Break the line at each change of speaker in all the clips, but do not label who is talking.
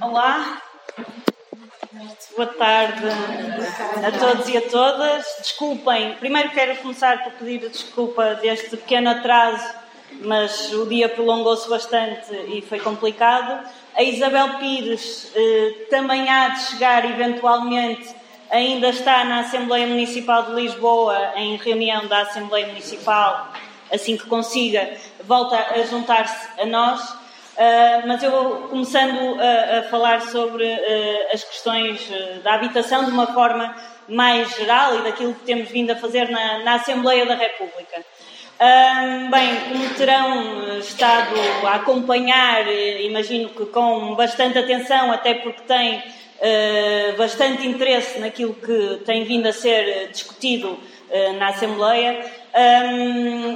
Olá, boa tarde a todos e a todas. Desculpem, primeiro quero começar por pedir desculpa deste pequeno atraso, mas o dia prolongou-se bastante e foi complicado. A Isabel Pires eh, também há de chegar eventualmente, ainda está na Assembleia Municipal de Lisboa, em reunião da Assembleia Municipal, assim que consiga, volta a juntar-se a nós. Uh, mas eu começando a, a falar sobre uh, as questões uh, da habitação de uma forma mais geral e daquilo que temos vindo a fazer na, na Assembleia da República. bem, como terão estado a acompanhar, imagino que com bastante atenção, até porque têm bastante interesse naquilo que tem vindo a ser discutido na Assembleia,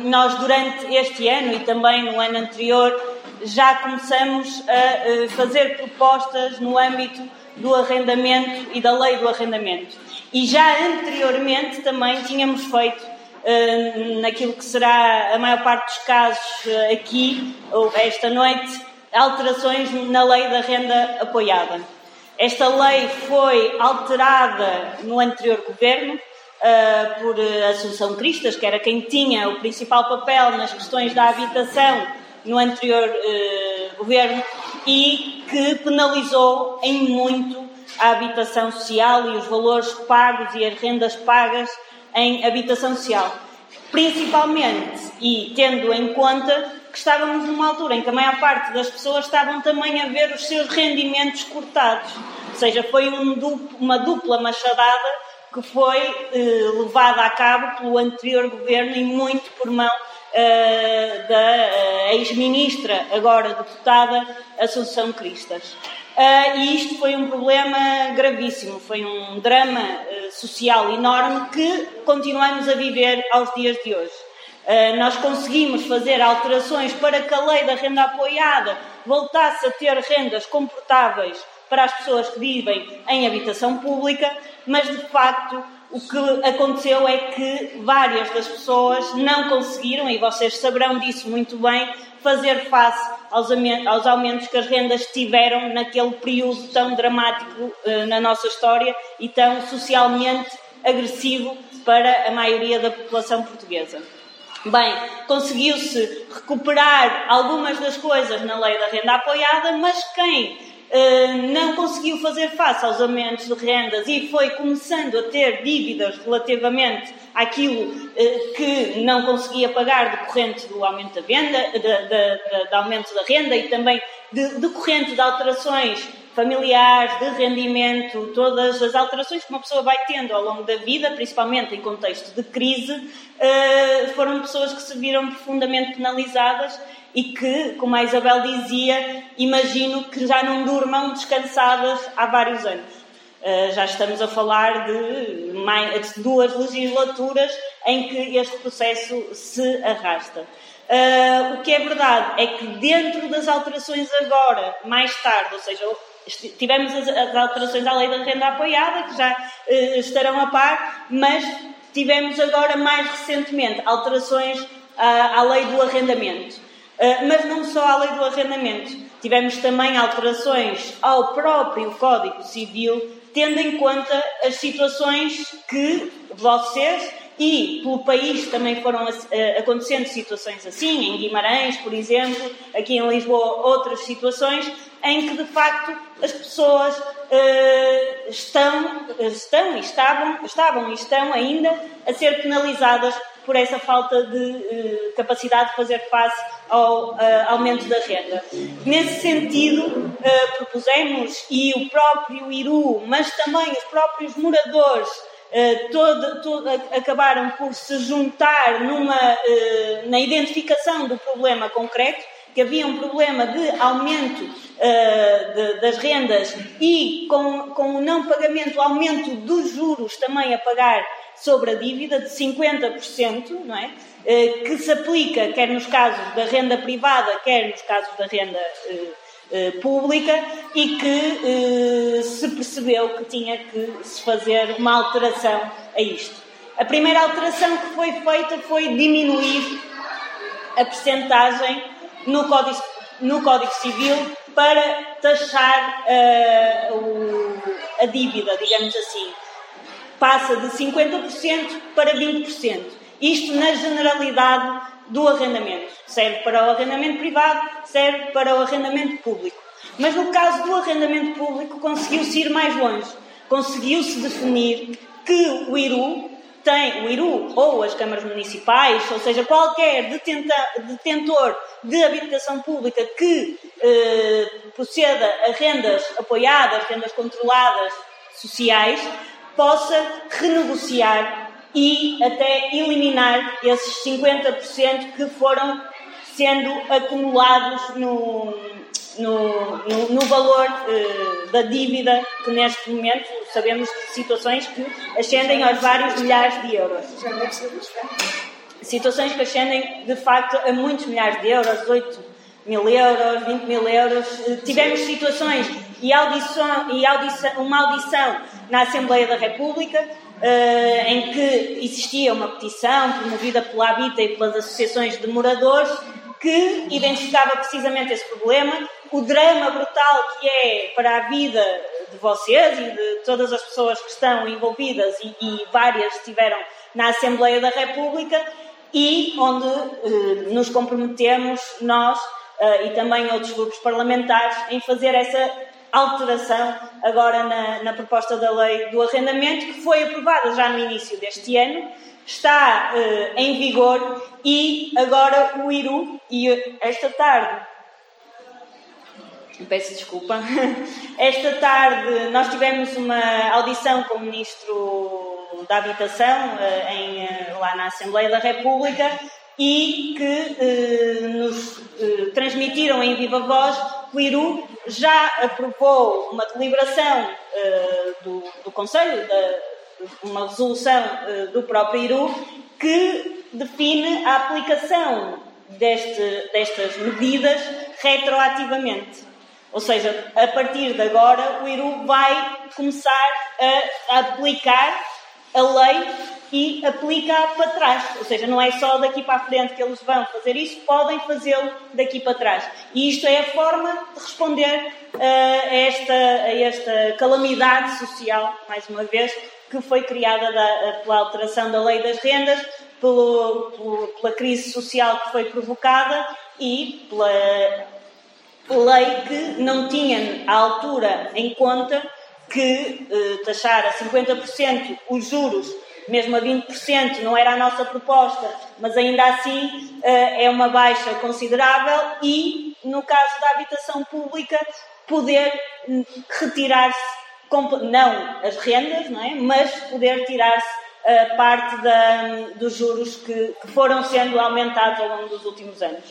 nós durante este ano e também no ano anterior já começamos a fazer propostas no âmbito do arrendamento e da lei do arrendamento. E já anteriormente também tínhamos feito, eh, naquilo que será a maior parte dos casos eh, aqui, ou esta noite, alterações na lei da renda apoiada. Esta lei foi alterada no anterior governo, Uh, por Assunção Cristas, que era quem tinha o principal papel nas questões da habitação no anterior uh, governo e que penalizou em muito a habitação social e os valores pagos e as rendas pagas em habitação social. Principalmente, e tendo em conta que estávamos numa altura em que a maior parte das pessoas estavam também a ver os seus rendimentos cortados. Ou seja, foi um duplo, uma dupla machadada que foi eh, levada a cabo pelo anterior governo e muito por mão uh, da uh, ex-ministra, agora deputada, Assunção Cristas. Uh, e isto foi um problema gravíssimo, foi um drama social enorme que continuamos a viver aos dias de hoje. Nós conseguimos fazer alterações para que a lei da renda apoiada voltasse a ter rendas comportáveis para as pessoas que vivem em habitação pública, mas de facto o que aconteceu é que várias das pessoas não conseguiram, e vocês saberão disso muito bem, fazer face aos, aumentos que as rendas tiveram naquele período tão dramático uh, na nossa história e tão socialmente agressivo para a maioria da população portuguesa. Bem, conseguiu-se recuperar algumas das coisas na lei da renda apoiada, mas quem eh, não conseguiu fazer face aos aumentos de rendas e foi começando a ter dívidas relativamente àquilo uh, que não conseguia pagar decorrente do aumento da venda, do aumento da renda e também de, decorrente de alterações familiares, de rendimento, todas as alterações que uma pessoa vai tendo ao longo da vida, principalmente em contexto de crise, uh, foram pessoas que se viram profundamente penalizadas e que, como a Isabel dizia, imagino que já não durmam descansadas há vários anos. Uh, já estamos a falar de, duas legislaturas em que este processo se arrasta. Uh, o que é verdade é que dentro das alterações agora, mais tarde, ou seja, tivemos as, alterações à lei da renda apoiada, que já uh, estarão a par, mas tivemos agora mais recentemente alterações à, à lei do arrendamento. Uh, mas não só à lei do arrendamento. Tivemos também alterações ao próprio Código Civil, tendo em conta as situações que vocês e pelo país também foram uh, acontecendo situações assim, em Guimarães, por exemplo, aqui em Lisboa, outras situações em que de facto as pessoas uh, estão, estão e estavam, estavam e estão ainda a ser penalizadas por essa falta de uh, capacidade de fazer face ao uh, aumento da renda. Nesse sentido, propusemos, e o próprio IRU, mas também os próprios moradores, todo, todo, acabaram por se juntar numa, na identificação do problema concreto, que havia um problema de aumento de, das rendas e com, com o não pagamento, aumento dos juros também a pagar sobre a dívida de 50%, não é? Eh, que se aplica quer nos casos da renda privada, quer nos casos da renda eh, eh, pública e que se percebeu que tinha que se fazer uma alteração a isto. A primeira alteração que foi feita foi diminuir a percentagem no Código, no Código Civil para taxar uh, o, a dívida, digamos assim. Passa de 50% para 20%. Isto na generalidade do arrendamento. Serve para o arrendamento privado, serve para o arrendamento público. Mas no caso do arrendamento público, conseguiu-se ir mais longe. Conseguiu-se definir que o IRU tem, o IRU ou as câmaras municipais, ou seja, qualquer detenta, detentor de habitação pública que eh, proceda a rendas apoiadas, rendas controladas sociais, possa renegociar e até eliminar esses 50% que foram sendo acumulados no, no, no, no valor uh, da dívida que neste momento sabemos situações que ascendem aos vários milhares de euros. Situações que ascendem de facto a muitos milhares de euros, 8 mil euros, 20 mil euros. Eh, tivemos situações e, audição, e audição, uma audição na Assembleia da República uh, em que existia uma petição promovida pela Habita e pelas associações de moradores que identificava precisamente esse problema, o drama brutal que é para a vida de vocês e de todas as pessoas que estão envolvidas e, e várias estiveram na Assembleia da República e onde eh, nos comprometemos nós eh, e também outros grupos parlamentares em fazer essa alteração agora na, na proposta da lei do arrendamento que foi aprovada já no início deste ano está uh, em vigor e agora o IRU, e esta tarde, peço desculpa, esta tarde nós tivemos uma audição com o Ministro da Habitação uh, em, lá na Assembleia da República e que nos transmitiram em viva voz o IRU já aprovou uma deliberação do, do Conselho da uma resolução uh, do próprio IRU que define a aplicação deste, destas medidas retroativamente. Ou seja, a partir de agora, o IRU vai começar a aplicar a lei e aplica para trás. Ou seja, não é só daqui para a frente que eles vão fazer isso, podem fazê-lo daqui para trás. E isto é a forma de responder uh, a, esta, a esta calamidade social, mais uma vez, que foi criada da, pela alteração da lei das rendas, pelo, pelo, pela crise social que foi provocada e pela lei que não tinha à altura em conta que eh, taxar a 50% os juros, mesmo a 20%, não era a nossa proposta, mas ainda assim eh, é uma baixa considerável e, no caso da habitação pública, poder hum, retirar-se não as rendas, não é? mas poder tirar-se uh, parte da, dos juros que, que, foram sendo aumentados ao longo dos últimos anos.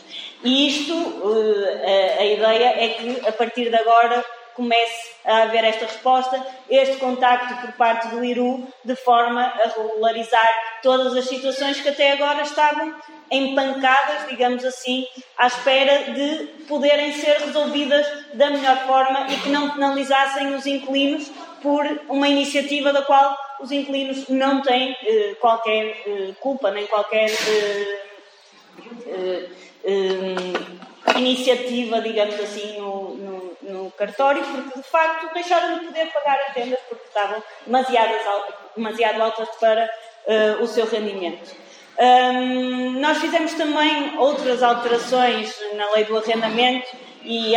E isto, uh, a, a ideia é que a partir de agora comece a haver esta resposta, este contacto por parte do IRU, de forma a regularizar todas as situações que até agora estavam empancadas, digamos assim, à espera de poderem ser resolvidas da melhor forma e que não penalizassem os inquilinos por uma iniciativa da qual os inquilinos não têm eh, qualquer eh, culpa, nem qualquer eh, eh, eh, iniciativa, digamos assim, no, cartório, porque de facto deixaram de poder pagar as rendas porque estavam demasiado, altas para eh, o seu rendimento. Um, nós fizemos também outras alterações na lei do arrendamento e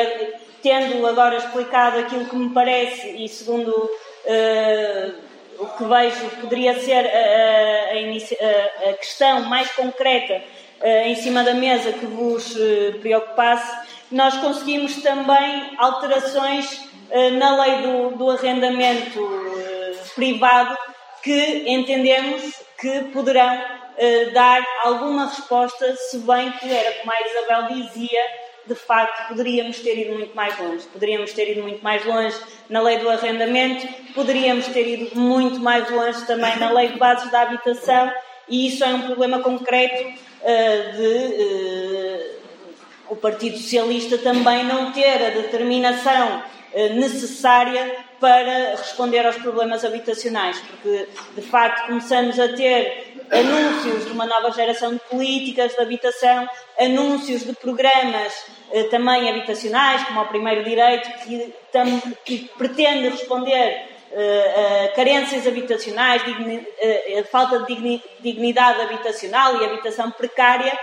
tendo agora explicado aquilo que me parece e segundo uh, o que vejo poderia ser a, a, a, questão mais concreta uh, em cima da mesa que vos uh, preocupasse, nós conseguimos também alterações na lei do, do arrendamento privado que entendemos que poderão uh, dar alguma resposta, se bem que era como a Isabel dizia, de facto poderíamos ter ido muito mais longe. Poderíamos ter ido muito mais longe na lei do arrendamento, poderíamos ter ido muito mais longe também na lei de bases da habitação, e isso é um problema concreto uh, de o Partido Socialista também não ter a determinação necessária para responder aos problemas habitacionais, porque de facto começamos a ter anúncios de uma nova geração de políticas de habitação, anúncios de programas eh, também habitacionais, como o primeiro direito, que, tam, que pretende responder uh, a carências habitacionais, uh, falta de dignidade habitacional e habitação precária,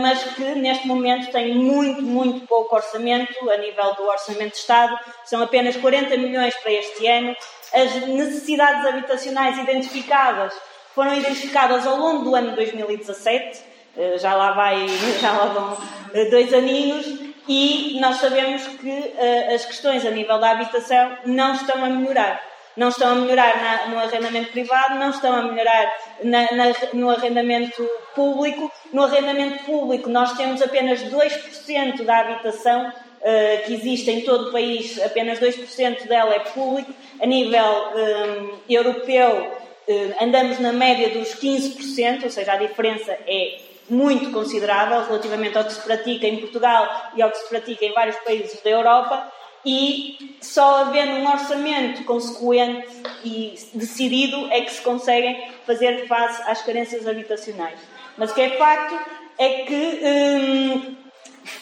mas que neste momento tem muito, muito pouco orçamento a nível do orçamento de Estado, são apenas 40 milhões para este ano. As necessidades habitacionais identificadas foram identificadas ao longo do ano 2017 eh, já lá vai, já lá vão eh, dois aninhos e nós sabemos que as questões a nível da habitação não estão a melhorar. Não estão a melhorar na, no arrendamento privado, não estão a melhorar na, na, no arrendamento público. No arrendamento público, nós temos apenas 2% da habitação uh, que existe em todo o país, apenas 2% dela é público. A nível um, europeu, uh, andamos na média dos 15%, ou seja, a diferença é muito considerável relativamente ao que se pratica em Portugal e ao que se pratica em vários países da Europa e só havendo um orçamento consequente e decidido é que se conseguem fazer face às carências habitacionais. Mas o que é facto é que hum,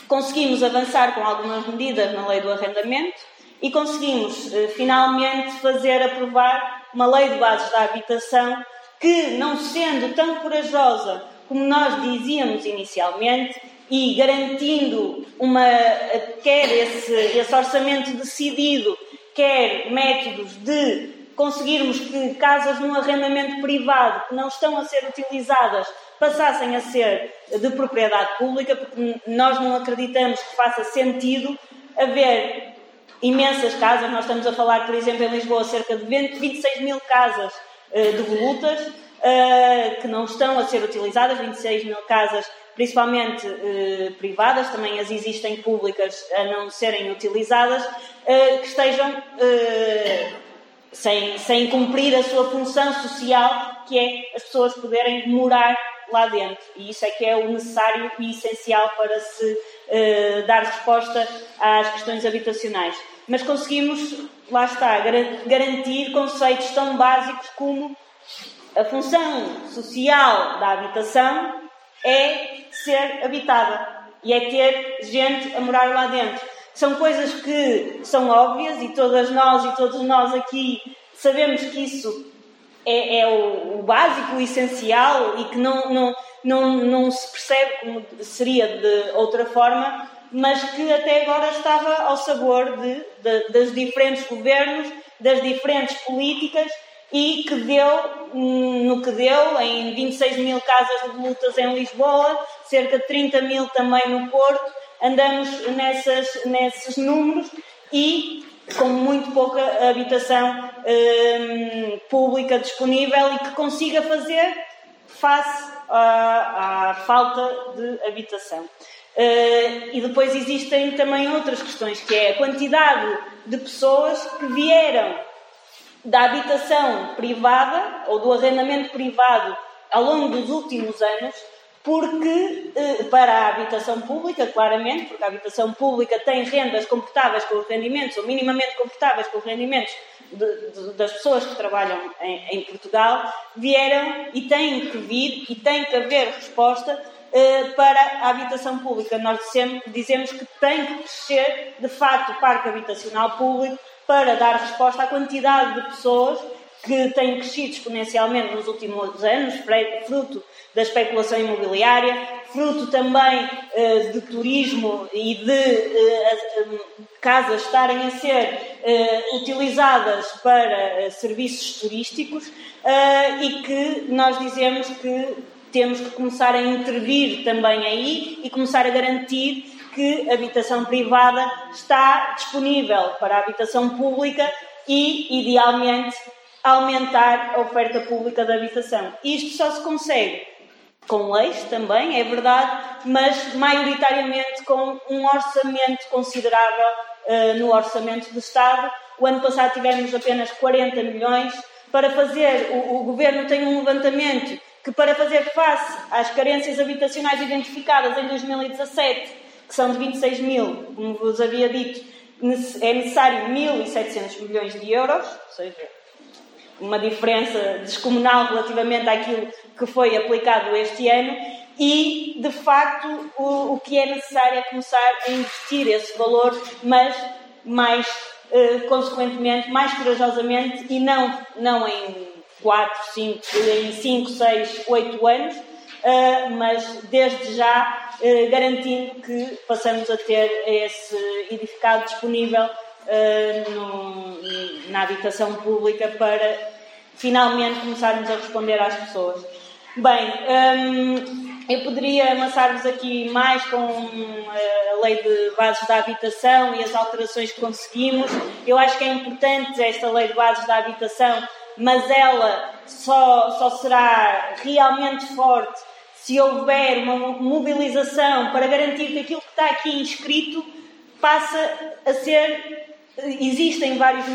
conseguimos avançar com algumas medidas na lei do arrendamento e conseguimos eh, finalmente fazer aprovar uma lei de bases da habitação que, não sendo tão corajosa como nós dizíamos inicialmente, e garantindo uma, quer esse, esse orçamento decidido, quer métodos de conseguirmos que casas no arrendamento privado que não estão a ser utilizadas passassem a ser de propriedade pública, porque nós não acreditamos que faça sentido haver imensas casas. Nós estamos a falar, por exemplo, em Lisboa, cerca de 20, 26 mil casas uh, devolutas uh, que não estão a ser utilizadas, 26 mil casas, principalmente uh, privadas, também as existem públicas a não serem utilizadas, uh, que estejam sem, sem cumprir a sua função social, que é as pessoas poderem morar lá dentro. E isso é que é o necessário e essencial para se uh, dar resposta às questões habitacionais. Mas conseguimos, lá está, garantir conceitos tão básicos como a função social da habitação é ser habitada e é ter gente a morar lá dentro. São coisas que são óbvias e todas nós e todos nós aqui sabemos que isso é, é o, o, básico, o essencial e que não, não, não, não se percebe como seria de outra forma, mas que até agora estava ao sabor de, de, das diferentes governos, das diferentes políticas e que deu hum, no que deu, em 26 mil casas de lutas em Lisboa, cerca de 30 mil também no Porto, andamos nessas, nesses números e com muito pouca habitação hum, pública disponível e que consiga fazer face à, à falta de habitação. Uh, e depois existem também outras questões, que é a quantidade de pessoas que vieram da habitação privada ou do arrendamento privado ao longo dos últimos anos, porque eh, para a habitação pública, claramente, porque a habitação pública tem rendas comportáveis com os rendimentos, ou minimamente comportáveis com os rendimentos de, de, das pessoas que trabalham em, em, Portugal, vieram e têm que vir e tem que haver resposta eh, para a habitação pública. Nós dizemos, dizemos que tem que crescer, de facto, o parque habitacional público para dar resposta à quantidade de pessoas que têm crescido exponencialmente nos últimos anos, fruto da especulação imobiliária, fruto também uh, de turismo e de uh, casas estarem a ser utilizadas para serviços turísticos e que nós dizemos que temos que começar a intervir também aí e começar a garantir que habitação privada está disponível para a habitação pública e, idealmente, aumentar a oferta pública de habitação. Isto só se consegue com leis também, é verdade, mas maioritariamente com um orçamento considerável uh, no orçamento do Estado. O ano passado tivemos apenas 40 milhões para fazer. O, o Governo tem um levantamento que, para fazer face às carências habitacionais identificadas em 2017, que são de 26 mil, como vos havia dito, é necessário 1.700 milhões de euros, ou seja, uma diferença descomunal relativamente àquilo que foi aplicado este ano, e, de facto, o, o que é necessário é começar a investir esse valor, mas mais uh, consequentemente, mais corajosamente e não, não em 4, 5, em 5, 6, 8 anos, mas desde já uh, garantindo que passamos a ter esse edificado disponível no, na habitação pública para finalmente começarmos a responder às pessoas. Bem, eu poderia amassar-vos aqui mais com eh, a lei de bases da habitação e as alterações que conseguimos. Eu acho que é importante esta lei de bases da habitação, mas ela só, só será realmente forte se houver uma mobilização para garantir que aquilo que está aqui inscrito passa a ser. Existem vários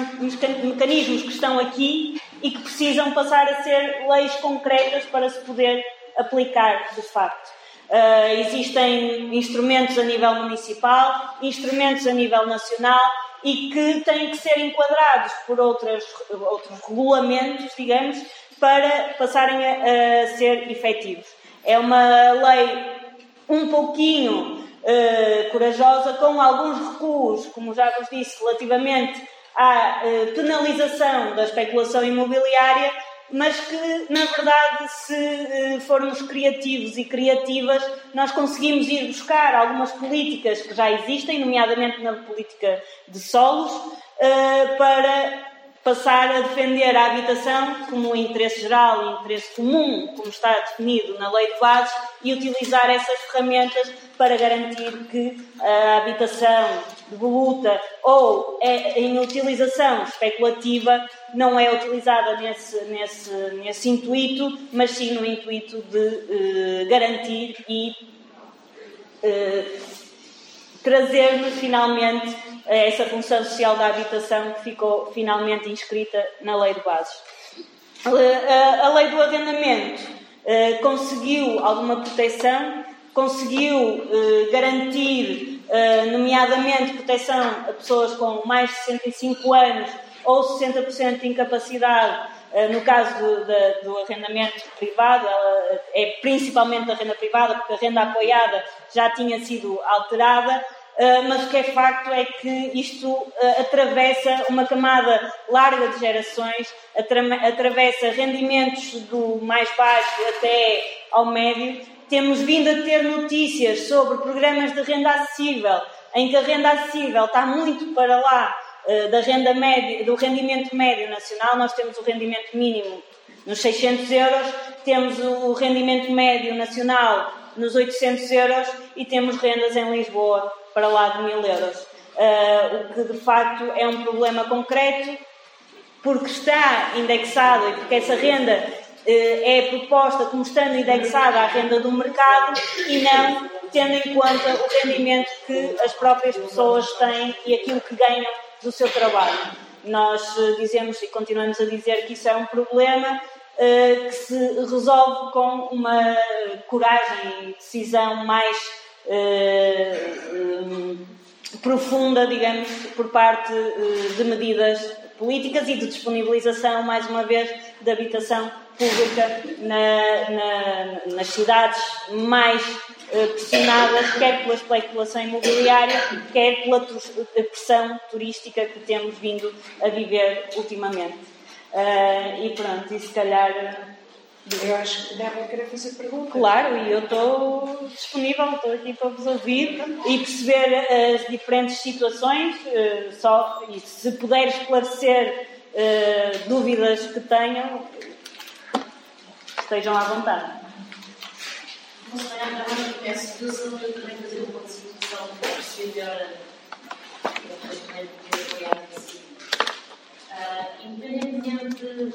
mecanismos que estão aqui e que precisam passar a ser leis concretas para se poder aplicar de facto. Uh, existem instrumentos a nível municipal, instrumentos a nível nacional e que têm que ser enquadrados por outras, outros regulamentos, digamos, para passarem a, a ser efetivos. É uma lei um pouquinho uh, corajosa, com alguns recuos, como já vos disse, relativamente à uh, penalização da especulação imobiliária, mas que, na verdade, se uh, formos criativos e criativas, nós conseguimos ir buscar algumas políticas que já existem, nomeadamente na política de solos, para passar a defender a habitação como interesse geral interesse comum, como está definido na Lei de Bases, e utilizar essas ferramentas para garantir que a habitação devoluta ou é em utilização especulativa não é utilizada nesse, nesse, nesse intuito, mas sim no intuito de eh, garantir e eh, trazer-nos finalmente a essa função social da habitação que ficou finalmente inscrita na Lei de Bases. A, Lei do Arrendamento eh, conseguiu alguma proteção, conseguiu eh, garantir, eh, nomeadamente, proteção a pessoas com mais de 65 anos ou 60% de incapacidade no caso do, do, arrendamento privado, ela é principalmente da renda privada, porque a renda apoiada já tinha sido alterada, mas o que é facto é que isto uh, atravessa uma camada larga de gerações, atra atravessa rendimentos do mais baixo até ao médio. Temos vindo a ter notícias sobre programas de renda acessível, em que a renda acessível está muito para lá uh, da renda média, do rendimento médio nacional. Nós temos o rendimento mínimo nos 600 euros, temos o rendimento médio nacional nos 800 euros e temos rendas em Lisboa para lá de mil euros. Uh, o que de facto é um problema concreto, porque está indexado e porque essa renda uh, é proposta como estando indexada à renda do mercado e não tendo em conta o rendimento que as próprias pessoas têm e aquilo que ganham do seu trabalho. Nós uh, dizemos e continuamos a dizer que isso é um problema que se resolve com uma coragem e decisão mais profunda, digamos, por parte uh, de medidas políticas e de disponibilização, mais uma vez, de habitação pública na, na, nas cidades mais pressionadas, quer pela especulação imobiliária, quer pela pressão turística que temos vindo a viver ultimamente. E pronto, e se calhar
eu acho que devem querer fazer perguntas.
Claro, e eu estou disponível, estou aqui para vos ouvir e perceber as diferentes situações, eh, só, e se puder esclarecer uh, dúvidas que tenham, estejam à vontade.
Não sei, a situação eu também fazer uma situação para perceber melhor uh, independentemente de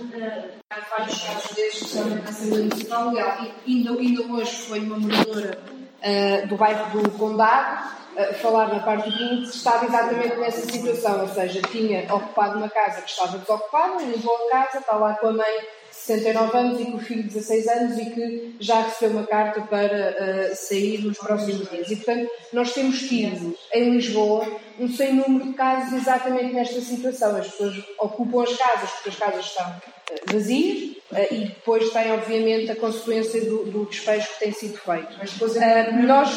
vários casos destes são na Municipal Legal. E ainda, ainda hoje foi uma moradora uh, do bairro do Condado uh, falar na parte do que estava exatamente nessa situação, ou seja, tinha ocupado uma casa que estava desocupada, levou a casa, está lá com a mãe de 69 anos e com o filho de 16 anos e que já recebeu uma carta para uh, sair nos próximos dias. E, portanto, nós temos tido em Lisboa um sem número de casos exatamente nesta situação. As pessoas ocupam as casas porque as casas estão eh, vazias eh, e depois tem, obviamente, a consequência do, do despejo que tem sido feito.
Mas depois
Uh, nós,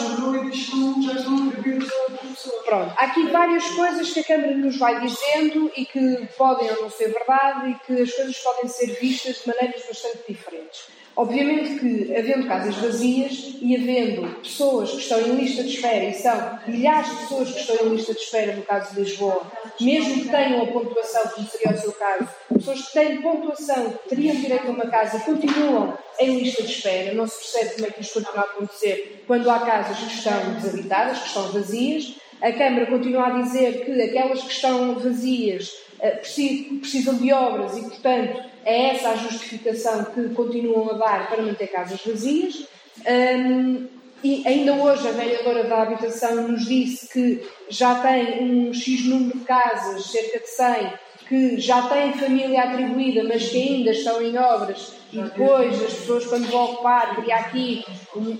pronto, há aqui várias coisas que a Câmara nos vai dizendo e que podem ou não ser verdade e que as coisas podem ser vistas de maneiras bastante diferentes. Obviamente que, havendo casas vazias e havendo pessoas que estão em lista de espera, e são milhares de pessoas que estão em lista de espera no caso de Lisboa, mesmo que tenham a pontuação, como seria o seu caso, pessoas que têm pontuação, que teriam direito a uma casa, continuam em lista de espera, não se percebe como é que isto continua a acontecer quando há casas que estão desabitadas, que estão vazias. A Câmara continua a dizer que aquelas que estão vazias eh, preci- precisam de obras e, portanto, é essa a justificação que continuam a dar para manter casas vazias. Hum, e ainda hoje a vereadora da habitação nos disse que já tem um X número de casas, cerca de 100, que já têm família atribuída, mas que ainda estão em obras, e depois as pessoas, quando vão ocupar, cria aqui. um-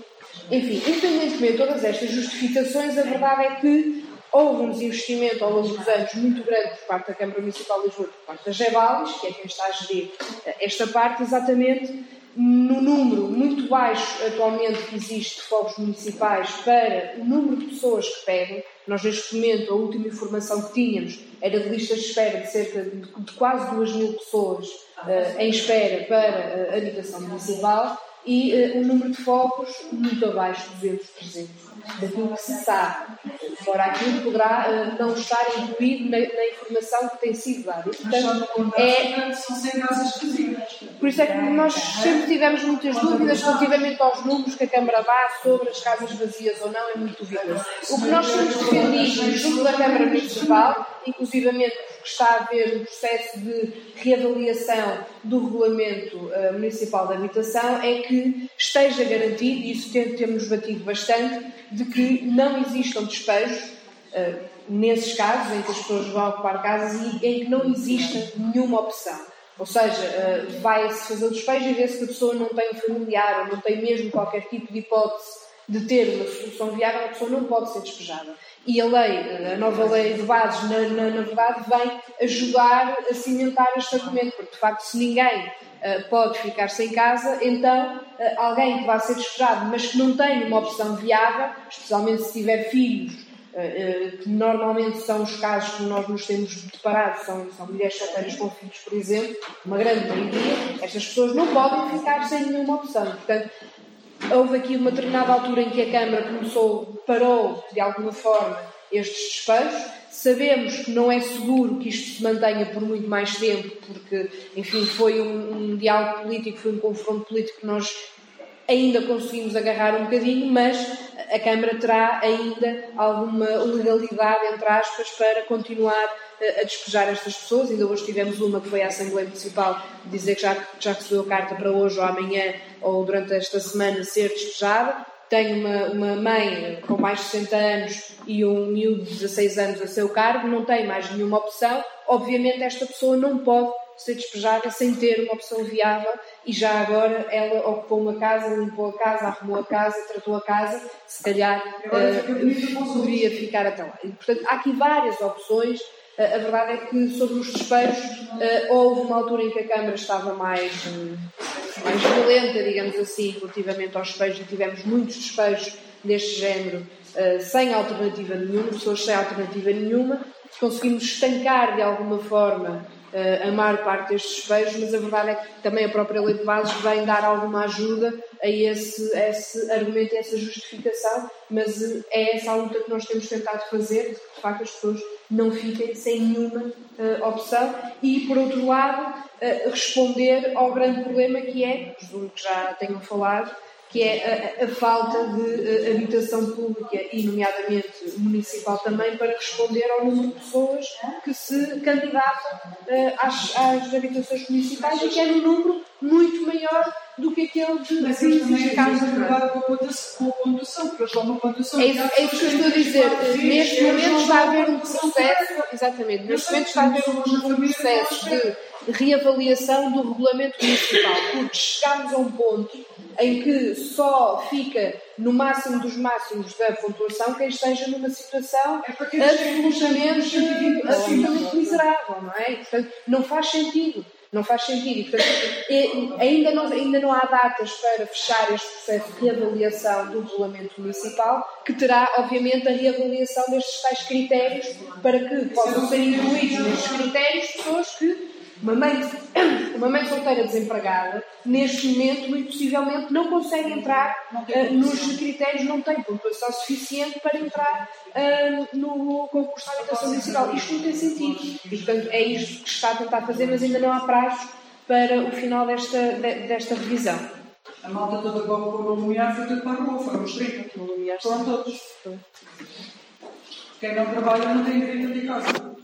Enfim, independentemente de todas estas justificações, a verdade é que houve um desinvestimento ao longo dos anos muito grande por parte da Câmara Municipal de Lisboa, por parte da Gebalis, que é quem está a gerir eh, esta parte, exatamente no número muito baixo atualmente que existe de fogos municipais para o número de pessoas que pedem. Nós, neste momento, a última informação que tínhamos era de listas de espera de cerca de, de quase 2 mil pessoas eh, em espera para eh, a habitação municipal e eh, o número de focos muito abaixo, 200, 300 daquilo que se sabe. Fora aquilo poderá eh, não estar incluído na, na informação que tem sido dada. Portanto, é,
são 100 casas vazias.
por isso é que nós sempre tivemos muitas dúvidas relativamente aos números que a Câmara dá sobre as casas vazias ou não, é muito duvidoso. O que nós temos defendido junto da Câmara Municipal, inclusivamente porque está a haver um processo de reavaliação do Regulamento eh, Municipal de Habitação, é que esteja garantido, e isso tem- temos batido bastante, de que não existam despejos eh, nesses casos em que as pessoas vão ocupar casas e em que não exista nenhuma opção. Ou seja, eh, vai-se fazer o despejo e vê-se que a pessoa não tem um familiar ou não tem mesmo qualquer tipo de hipótese de ter uma solução viável, a pessoa não pode ser despejada. E a lei, a nova lei de bases, na, na, na verdade, vem ajudar a cimentar este argumento, porque de facto, se ninguém eh, pode ficar sem casa, então eh, alguém que vai ser despejado, mas que não tem uma opção viável, especialmente se tiver filhos, eh, que normalmente são os casos que nós nos temos deparado, são, são mulheres solteiras com filhos, por exemplo, uma grande maioria, estas pessoas não podem ficar sem nenhuma opção. Portanto, houve aqui uma determinada altura em que a Câmara começou, parou de alguma forma estes despejos. Sabemos que não é seguro que isto se mantenha por muito mais tempo, porque, enfim, foi um, um diálogo político, foi um confronto político que nós ainda conseguimos agarrar um bocadinho, mas a Câmara terá ainda alguma legalidade, entre aspas, para continuar eh, a despejar estas pessoas. Ainda hoje tivemos uma que foi à Assembleia Municipal dizer que já, já recebeu a carta para hoje ou amanhã ou durante esta semana ser despejada. Tenho uma, uma mãe com mais de 60 anos e um miúdo de 16 anos a seu cargo, não tem mais nenhuma opção. Obviamente, esta pessoa não pode ser despejada sem ter uma opção viável e já agora ela ocupou uma casa, limpou a casa, arrumou a casa, tratou a casa, se calhar
outros.
poderia ficar até lá. E, portanto, há aqui várias opções. Eh, A verdade é que sobre os despejos eh, houve uma altura em que a Câmara estava mais, mais violenta, digamos assim, relativamente aos despejos e tivemos muitos despejos deste género eh, sem alternativa nenhuma, pessoas sem alternativa nenhuma. Conseguimos estancar de alguma forma eh, a maior parte destes despejos, mas a verdade é que também a própria lei de bases vem dar alguma ajuda a esse, a esse argumento, a essa justificação, mas eh, é essa a luta que nós temos tentado fazer, de que de facto as pessoas não fiquem sem nenhuma eh, opção. E, por outro lado, eh, responder ao grande problema que é, presumo que já tenham falado, que é a, a falta de habitação pública e, nomeadamente, municipal também, para responder ao número de pessoas que se candidatam eh, às, às habitações municipais e que é num número muito maior do que aquele de
Mas eles também trabalhar com a pontuação, porque eles uma pontuação.
É isso, é isso que eu estou a dizer. Neste momento está a haver um processo, exatamente, neste momento está a haver um, um processo de reavaliação do regulamento municipal, porque chegámos a um ponto em que só fica no máximo dos máximos da pontuação quem esteja numa situação
É
absolutamente,
120,
absolutamente miserável, não é? Portanto, não faz sentido. Não faz sentido. E, portanto, e- ainda, não, ainda não há datas para fechar este processo de reavaliação do regulamento municipal, que terá, obviamente, a reavaliação destes tais critérios para que possam ser incluídos nestes critérios pessoas que uma mãe, uma mãe solteira desempregada, neste momento, muito possivelmente, não consegue entrar eh, nos critérios, não tem pontuação suficiente para entrar eh, no concurso de habitação municipal. Isto não tem sentido. E, portanto, é isto que está a tentar fazer, mas ainda não há prazos para o final desta, de- desta revisão.
A malta toda que ocupou no Lumiar foi tudo para a rua, foram os 30. Foram todos. Quem não trabalha não tem direito de casa.